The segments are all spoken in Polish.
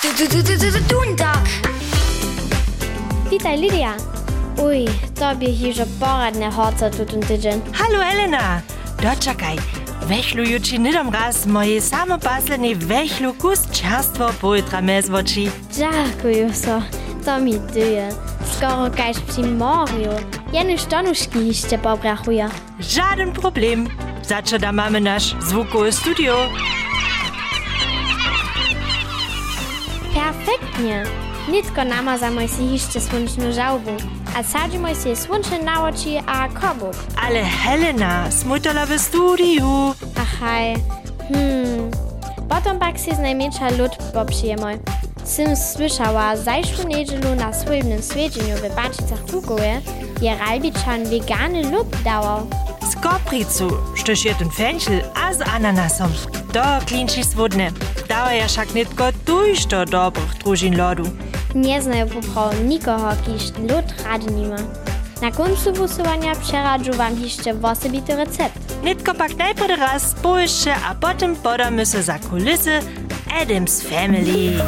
Dunta. Witaj, Lidija. Uj, tobie już poradne hoca tu ten tydzień. Halo, Elena. Doczekaj, wechlujući nidom raz moje samopaslené wechlu kus čerstvo pojutra me zvoči. Dziękuję so, to mi dyje. Skoro kajś przy morju, jeny sztonuszki jeszcze pobrachuje. Żaden problem. Zaczynamy nasz zwukowy studio. Perfektnie. Nitko namazamy si hiście słoneczną żałbu. A sadzimy si słoneczne na oczy a kobuk. Ale Helena, smutala w studiu. Achaj. Hmm. Potom pak si z najmniejsza lud poprzyjemy. Sym słyszała zajszłą niedzielu na słynnym swiedzeniu w Bačicach Hugoje, je Ralbiczan wegany lub dawał. Z kopricu, štož je ten fenchel, a z ananasom. To klinči svodne. Dała ja však nitko tujšto dobrych družin lodu. Nie znają popraw nikogo, kiż lud rady nie ma. Na końcu głosowania przeradzu wam jeszcze osobity recept. Nitko pak najprve raz spojrze, a potem podamy se za kulisy Adams Family.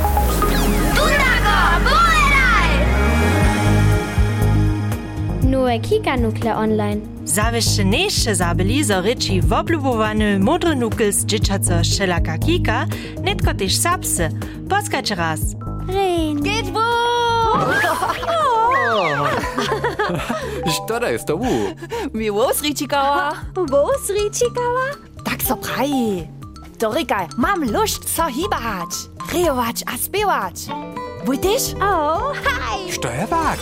Dundago, boeraj! Nowe kika nukle online. Zawieszcze nejsze zabili, zo ryči woblubowany modry nukel z dzieciaco Szelaka Kika, nitko też sapsy. Poskać raz. Geht wohl! Što je s tobu? Miłos Richikawa. Wos Richikawa? Tak so praji. Dorykaj, mam lust so hibać, rejować a spiewać. Wójtyś? Oh, hi! Što je wak?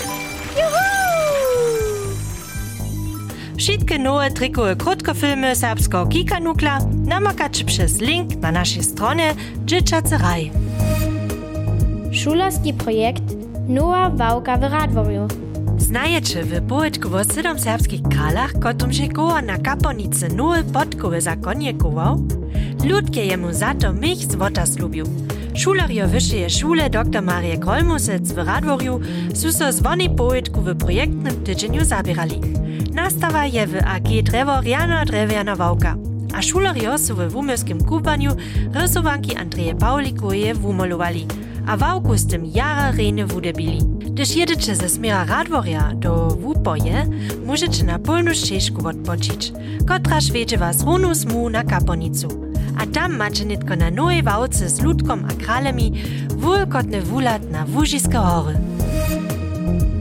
Wszystkie nowe trikowe krótkofilmy serbskiego Kika nukla namakacie przez link na naszej stronie Dzieciacy Raj. Šularski projekt Nowa Wałka w Radworju. Znajecie w poetkowo siedem serbskich kralach, kotom się koła na kaponicy nowe podkowy zakonjekował? Ludkie jemu za to mich zwota slubił. Šularjo wyższej szule dr Marije Kolmusec w Radworju su so zwoni poetku w projektnym tydzieniu zabierali. Nastawa je w AG Dreworiana Drewiana Wałka. A šularjo su w wumielskim kubaniu rysowanki Andreje Paulikoje wumolowali, a Wałku z tym jara rene wudebili. Gdyż jedycie ze smiera Radworja do Wupoje, możecie na polnu ścieżku odpoczyć, kotraż wiedzie was runu smu na kaponicu. A tam macie nitko na nowej wałce z ludkom a kralemi wulkotny wulat na Wóżiskie hory.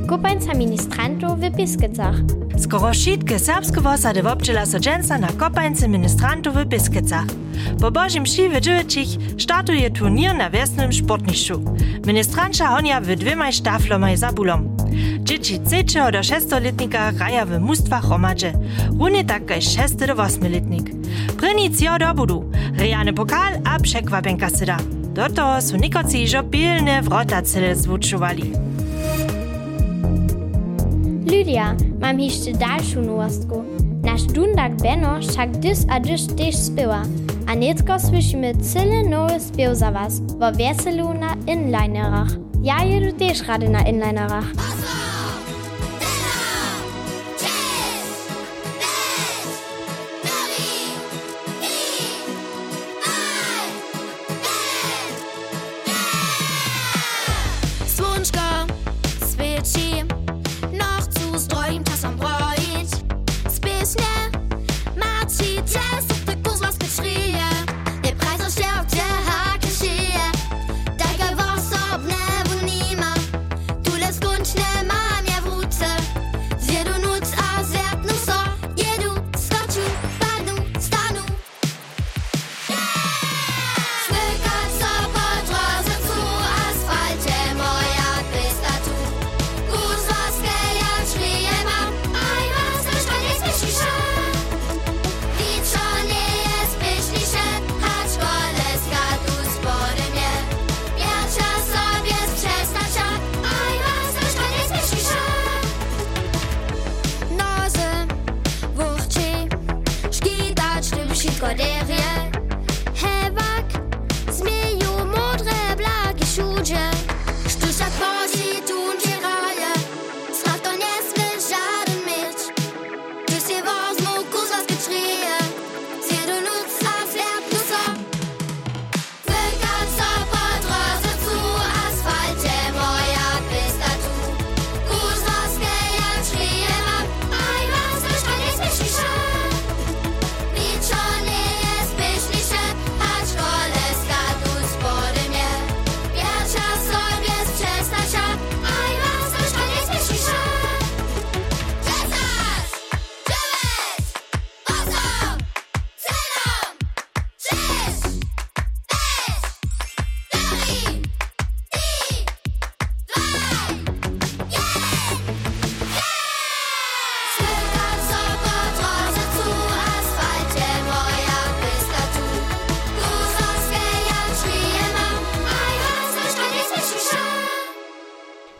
Kupańca ministrantów w Biskicach. Skoro wszystkie serbskie wosady wobczyla so dżęsa na kopańcy ministrantów w Biskicach. Po Mszy w Dziewiczich startuje turnier na wiesnym sportniszczu. Ministranča honia w dwiemaj štaflomaj za bulom. Dzieci 3 do 6-letnika graja w mustwach hromadže, runie tak kaj 6 do 8-letnik. Prynni cio do budu, rejany pokal a przekwapenka syda. Do toho su nikoci ižo pilne vrota cele zvučovali. Lydia, mam hichte dalschun uastko. Naš dundak Benno šak dys a dyš tež spiva. A netko slyšíme celé nové zpěv za vás vo Veselú na Inlinerach. Ja jedu tež rady na Inlinerach. Awesome!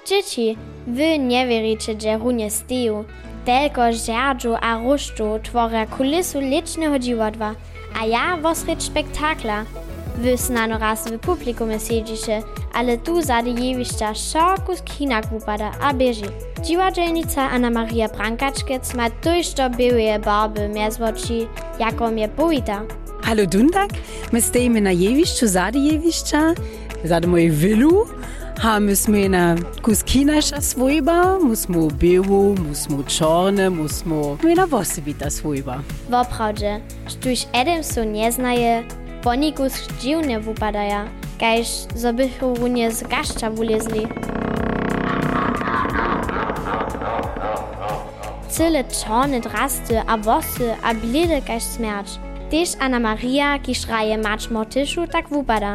Dzieci, wy nie wierzycie, że runie steju. Tylko żerdżu a ruszczu tworzą kulisu licznego dziwadła, a ja wosreć spektakla. Wy snano raz w publikum siedzicie, ale tu zady jewiszcza szoku z kinak upada a bieży. Dziwadzelnica Anna Maria Brankaczkiec ma tujšto białe barby mez oczy, jako mnie bujta. Hallo Dundak, my stajemy na jewiszczu, zady jewiszcza, zady mojej wilu. Myśmy na kuski nasza swojba, musimy biału, musimy czarne, musimy my na wosybita swojba. Woprawdźe, sztuś Adamsu nie znaje, ponikus dziwnie wypadaja, kajż zobychu runie z gaszcza wulezli. Cyle czarne drasty, a wosy, a blide kajż smierć. Tyż Anna Maria, ki macz mortyszu, tak wypada.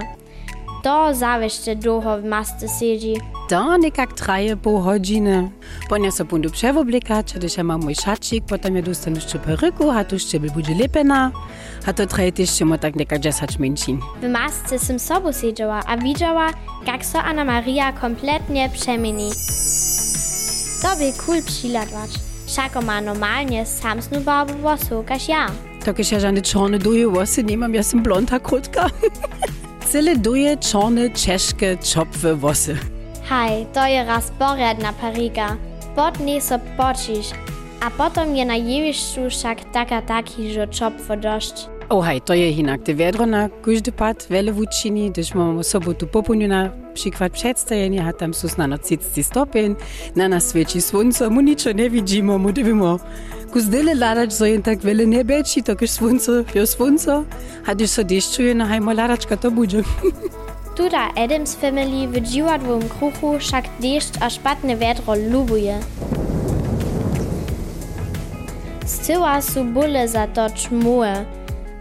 To zawieszcze długo w masce siedzi. To nekak traje pół godziny. Ponia so bundu przewoblikać, gdyż ja mam mój szacik, potem ja dostanę jeszcze peryku, a tu jeszcze będzie lepena, a to traje też mo tak nekak 10 mincin. W masce sim sobu siedziała, a widziała, jak so Anna Maria kompletnie przemieni. To by cool przyladwać. Szako ma normalnie samsnu barbu włosów, każ ja. Tak ja żadne czarne duje włosy nie mam, ja jestem blonda krótka. Cele doje čorne češke čopve vose. Haj, to je raz poredna pariga. Potni so počiš, a potom je na jevišču však taka taki že čopvo došč. Ohaj, to je inak. Te vedro na kužde pad vele vučini, dež imamo sobotu popunjena, přikvat predstajenja, tam so znano 30 stopen, na nas sveči slunce, mu ničo ne vidimo, mu debimo. Kuzdyle ladać, że jen tak wiele nie beci, to już słońce, jo słońce, a gdyż so deszczuje, na hajmo ladaczka to będzie. Tuda Adams Family w dziwadłym kruchu však deszcz a szpatne wiadro lubuje. Z tyła su bóle za to czmułe,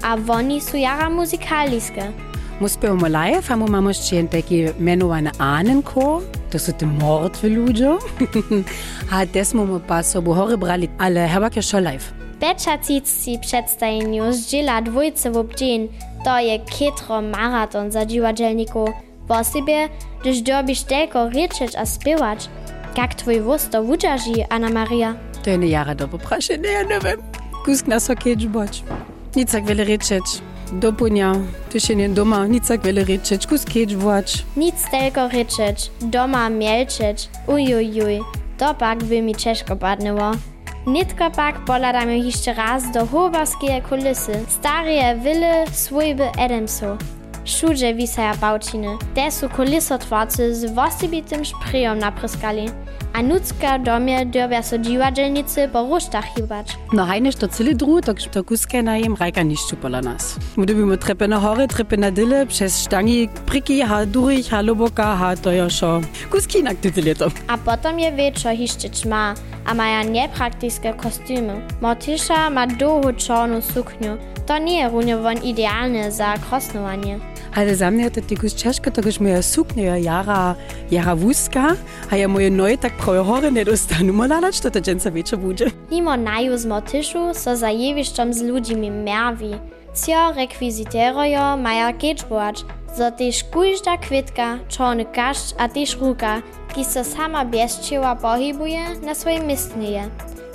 a woni su jara muzykaliskie. Mu spevamo live, a mu še en taki imenovan Ahnenchor, to so ti mrtvi ljudje. A te smo mu pa so bohore brali, ale hebak je še live. Becza cicci przedstawieniu zdziela dwójce w obdzień, to je kitro maraton za dziwadzelniku. Po sobie, gdyż dobisz tylko ryczeć a śpiewać. Jak twój wóz to wudzaży, Anna Maria? To je ne jara dobro prašene, ja ne vem. Kusk na so keč boč. Nicak vele rečeč. Do punja, ty še njen doma, nicak vele rečeč, kusk keč boč. Nic tylko ryczeć, doma mielczeć, ujujuj. To pak by mi ciężko padnęło. Nitko pak poladamy jeszcze raz do hobarskiej kulisy. Starie wille swojby Adamsu. Wszędzie wisaja bałciny. Te są kulisotworcy z własibitym szpryjom napryskali. A nucka domie dorbia so dziwadzelnicy po rusztach hibać. No hajneš to celi dru, to, to kuske na jem rajka nišću pola nas. Budemo trepe na hore, trepe na dyle, przez sztangi, priki, ha durich, ha loboka, ha to joszo. Kuski inak ty leto. A potom je wieczór jeszcze ćma, a maja niepraktyczne kostiumy. Mortisza ma długo czarną suknię. To nie je runie won idealne za krosnowanie. Ale za mnie to tykus ciężko, to już moja suknia jara, jara wózka, a ja moje noje tak prawie hore nie dostanę. Molalać to to dżęca wieczór będzie. Mimo naju z mortiszu so za jewiszczom z ludźmi merwi. Cio rekviziterojo maja kečboać, zo tež kujžda kwitka, czarny kaszcz, a tež ruka, ki se sama bez čeva pohybuje na swojej mistnie.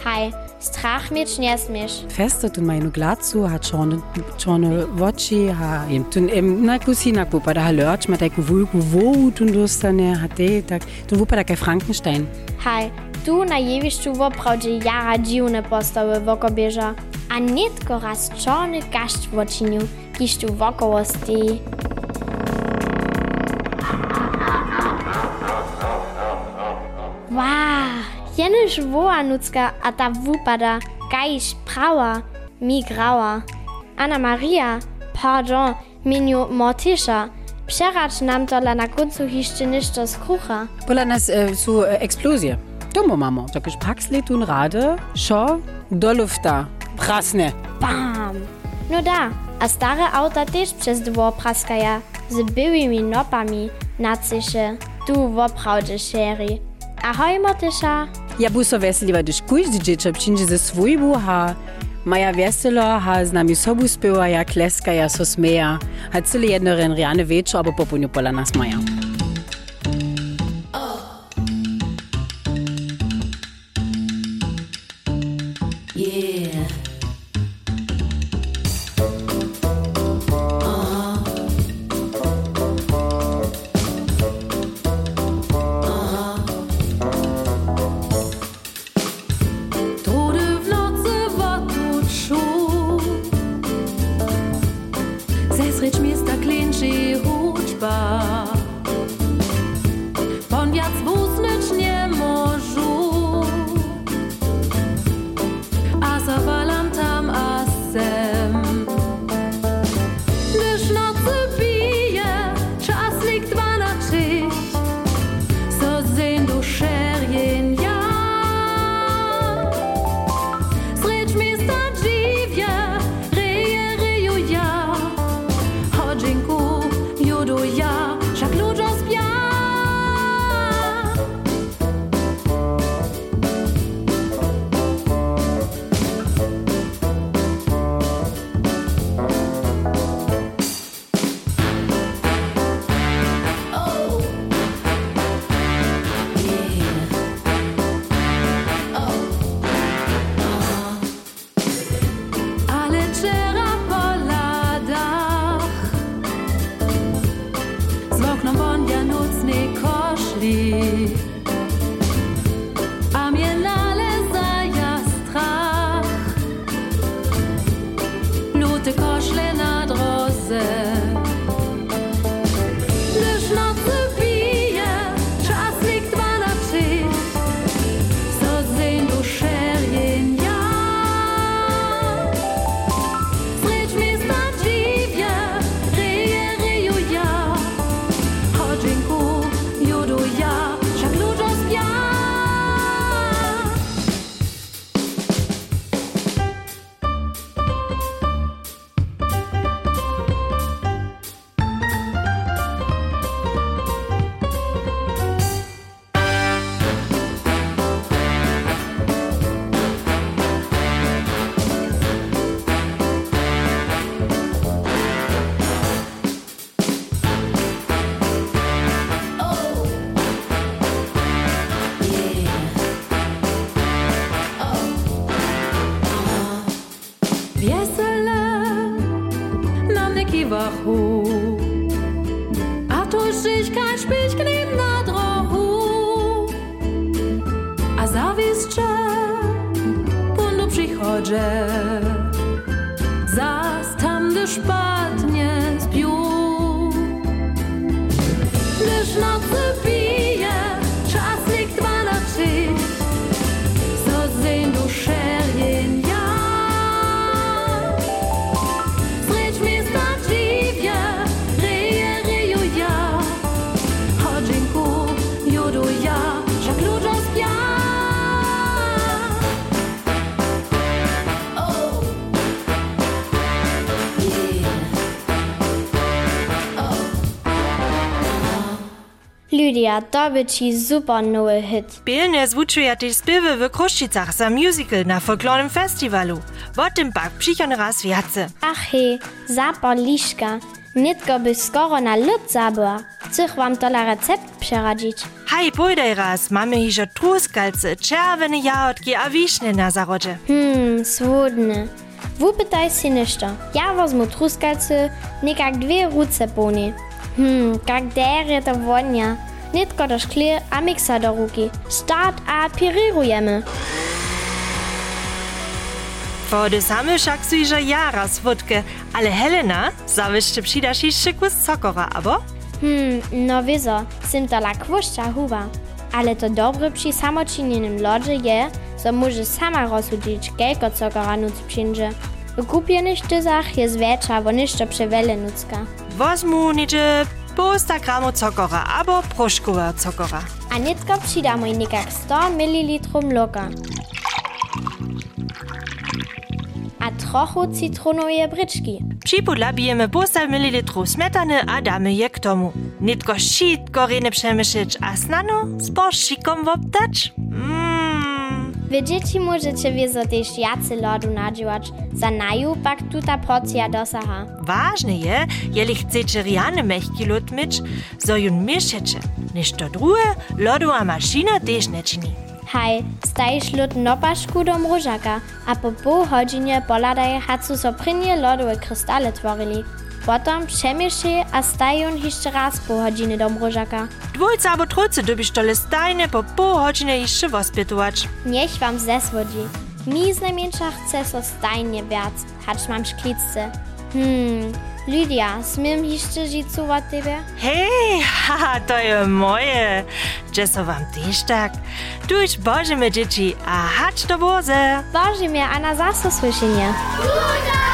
Haj, strach mieć nie smiesz. Feste tun meine glacu, ha czarne, czarne oczy, ha im tun im na kusina kupa da halört, ma tak wulku wo tun dostane, ha te tak, tun wupa da kai Frankenstein. Haj, tu na jewiszczu woprawdzie jara dziwne postawy wokobieża, a nitko raz czarny kaszcz w oczyniu, kiż tu wokoło stoi. Wow, jenoż woła nucka, a ta wupada, gajś prawa, mi grała. Anna Maria, pardon, miniu mortisza, przeracz nam to na końcu jeszcze ništo z krucha. Pola nas e, su e, eksplozje. Domo mamo. Już paksle tun rade, szo, do lufta, prasne. Bam! No da, a stare auta też przez dwór praskaja, z byłymi nopami na cysze, tu woprawdzie szeri. Ahoj, mortisza! Ja bu so veseliva, gdyż każdy dzieciak przyjdzie ze swojbu, ha maja weselo, ha z nami sobu spiewa, ja kleska, ja so smeja, ha cyle jedno ren riane wieczór, albo po pola nas maja. Przychodzie Zas tam gdy szpatnie zbił Gdyż nocy Lydia Davidchi super noe hit. Beelen es vutriati spiwe we Kroschizach sa Musical na folklonem Festivalu. Wat dem Bak Psychon ras wie hatze. Ach he, Sapa Lischka, Nitko bis Korona Lutzaber. Zich wam toller Rezept pscheradit. Hai Boldeiras, Mame hicher Truskalze, Tscherwene jaot ge awischne na Sarote. Hm, swodne. Wo bedeis sinneter? Ja was mo Truskalze, ne gag dwe Rutzebone. Hm, gag dere der Wonja. netko do šklie a mixa do ruky. Start a pirírujeme. Wody same wszak że jara swódkę, ale Helena zawyszczy przydasz i szykus sokora, abo? Hmm, no wizo, sym to lakwoszcza huwa. Ale to dobre przy samoczynionym lodzie je, że może sama rozsudzić, kelko cokora nuc przyjdzie. W kupionych tyzach jest wiecza, bo niszczo przewele nucka. Wozmu niczy 200 gramov cukora abo proszkowa cukora. A netko přidáme někak 100 ml mloka. A trochu citronové bryčky. Připodlabíme 200 ml smetany a dáme je k tomu. Netko šít korene přemýšleć a snano. Mm. Wy dzieci możecie wiezo też jacy lodu nadziłać, za naju pak tuta porcja dosaha. Ważne je, jeli chcecie riany mechki lód myć, so jun mieszecie. Niż to drugie, lodowa maszyna też nie czyni. Hej, stajesz lód nopaszku do mrożaka, a po pół godzinie poladaj hacu so prynie lodowe krystale tworili. Potem przemieszaj a stają jeszcze raz po godziny do mrożaka. Dwójce albo trójce dobisz to stajne po pół godziny jeszcze wospytować. Niech wam zesłodzi. Mi z najmniejsza chce so stajnie wiac, hacz mam szklicce. Hmm, Lydia, smiem jeszcze życu od ciebie? Hej, haha, to je moje. Że so wam też tak. Tuż Boże, dzieci, a hacz do Boze. Boże mnie, a na słyszenie. Luda!